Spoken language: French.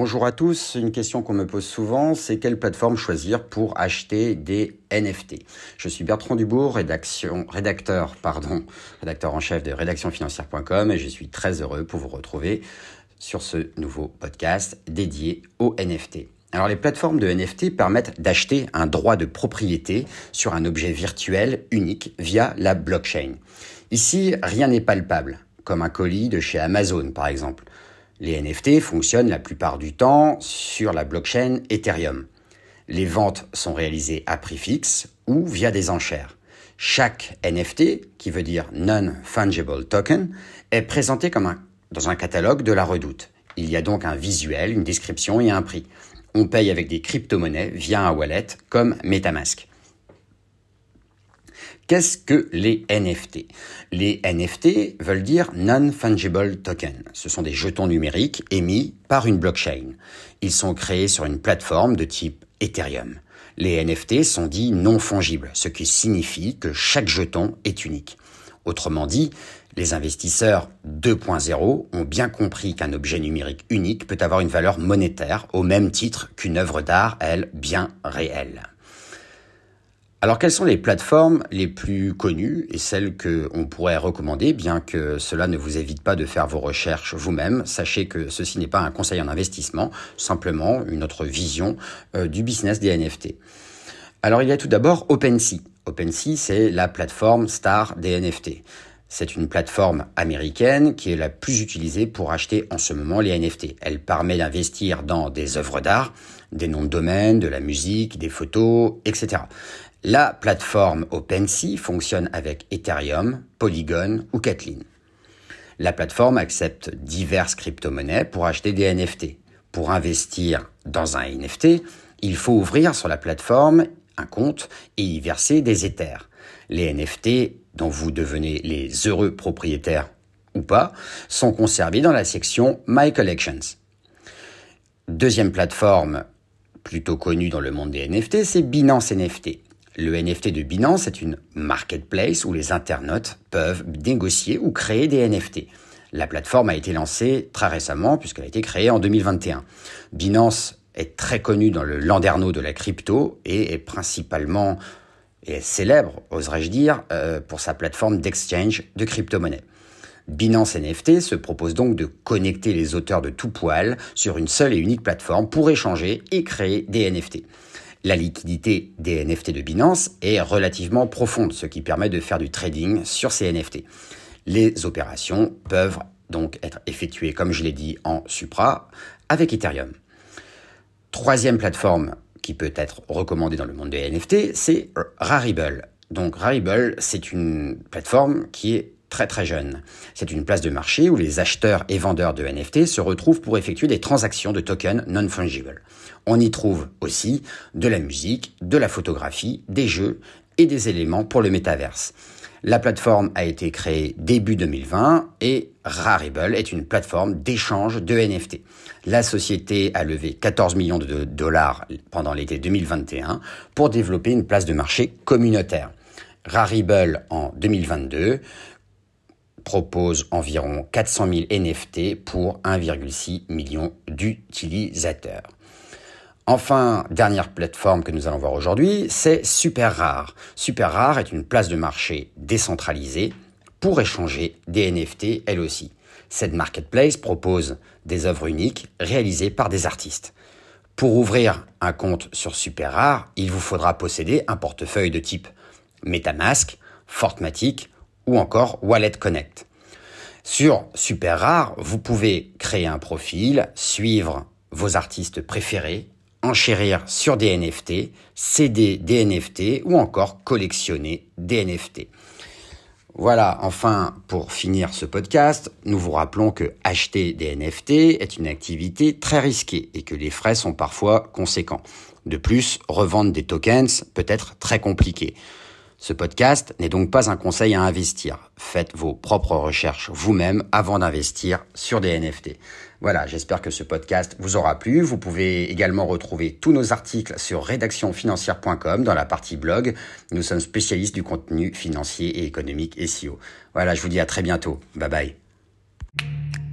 Bonjour à tous, une question qu'on me pose souvent, c'est quelle plateforme choisir pour acheter des NFT Je suis Bertrand Dubourg, rédacteur, en chef de rédactionfinancière.com et je suis très heureux pour vous retrouver sur ce nouveau podcast dédié aux NFT. Alors les plateformes de NFT permettent d'acheter un droit de propriété sur un objet virtuel unique via la blockchain. Ici, rien n'est palpable, comme un colis de chez Amazon par exemple. Les NFT fonctionnent la plupart du temps sur la blockchain Ethereum. Les ventes sont réalisées à prix fixe ou via des enchères. Chaque NFT, qui veut dire Non-Fungible Token, est présenté comme dans un catalogue de la redoute. Il y a donc un visuel, une description et un prix. On paye avec des crypto-monnaies via un wallet comme Metamask. Qu'est-ce que les NFT Les NFT veulent dire Non-Fungible Token. Ce sont des jetons numériques émis par une blockchain. Ils sont créés sur une plateforme de type Ethereum. Les NFT sont dits non fongibles, ce qui signifie que chaque jeton est unique. Autrement dit, les investisseurs 2.0 ont bien compris qu'un objet numérique unique peut avoir une valeur monétaire au même titre qu'une œuvre d'art, elle, bien réelle. Alors quelles sont les plateformes les plus connues et celles que on pourrait recommander, bien que cela ne vous évite pas de faire vos recherches vous-même? Sachez que ceci n'est pas un conseil en investissement, simplement une autre vision euh, du business des NFT. Alors il y a tout d'abord OpenSea. OpenSea, c'est la plateforme star des NFT. C'est une plateforme américaine qui est la plus utilisée pour acheter en ce moment les NFT. Elle permet d'investir dans des œuvres d'art, des noms de domaine, de la musique, des photos, etc. La plateforme OpenSea fonctionne avec Ethereum, Polygon ou Kathleen. La plateforme accepte diverses crypto-monnaies pour acheter des NFT. Pour investir dans un NFT, il faut ouvrir sur la plateforme un compte et y verser des Ethers. Les NFT dont vous devenez les heureux propriétaires ou pas, sont conservés dans la section My Collections. Deuxième plateforme plutôt connue dans le monde des NFT, c'est Binance NFT. Le NFT de Binance est une marketplace où les internautes peuvent négocier ou créer des NFT. La plateforme a été lancée très récemment puisqu'elle a été créée en 2021. Binance est très connue dans le landerneau de la crypto et est principalement et célèbre, oserais-je dire, euh, pour sa plateforme d'exchange de crypto-monnaies. Binance NFT se propose donc de connecter les auteurs de tout poil sur une seule et unique plateforme pour échanger et créer des NFT. La liquidité des NFT de Binance est relativement profonde, ce qui permet de faire du trading sur ces NFT. Les opérations peuvent donc être effectuées, comme je l'ai dit, en Supra avec Ethereum. Troisième plateforme peut être recommandé dans le monde des NFT, c'est Rarible. Donc Rarible, c'est une plateforme qui est très très jeune. C'est une place de marché où les acheteurs et vendeurs de NFT se retrouvent pour effectuer des transactions de tokens non fungibles. On y trouve aussi de la musique, de la photographie, des jeux et des éléments pour le métaverse. La plateforme a été créée début 2020 et Rarible est une plateforme d'échange de NFT. La société a levé 14 millions de dollars pendant l'été 2021 pour développer une place de marché communautaire. Rarible en 2022 propose environ 400 000 NFT pour 1,6 million d'utilisateurs. Enfin, dernière plateforme que nous allons voir aujourd'hui, c'est Super Rare. Super Rare est une place de marché décentralisée pour échanger des NFT elle aussi. Cette marketplace propose des œuvres uniques réalisées par des artistes. Pour ouvrir un compte sur Super Rare, il vous faudra posséder un portefeuille de type MetaMask, Fortmatic ou encore Wallet Connect. Sur Super Rare, vous pouvez créer un profil, suivre vos artistes préférés enchérir sur des NFT, céder des NFT ou encore collectionner des NFT. Voilà, enfin, pour finir ce podcast, nous vous rappelons que acheter des NFT est une activité très risquée et que les frais sont parfois conséquents. De plus, revendre des tokens peut être très compliqué. Ce podcast n'est donc pas un conseil à investir. Faites vos propres recherches vous-même avant d'investir sur des NFT. Voilà, j'espère que ce podcast vous aura plu. Vous pouvez également retrouver tous nos articles sur rédactionfinancière.com dans la partie blog. Nous sommes spécialistes du contenu financier et économique SEO. Voilà, je vous dis à très bientôt. Bye bye.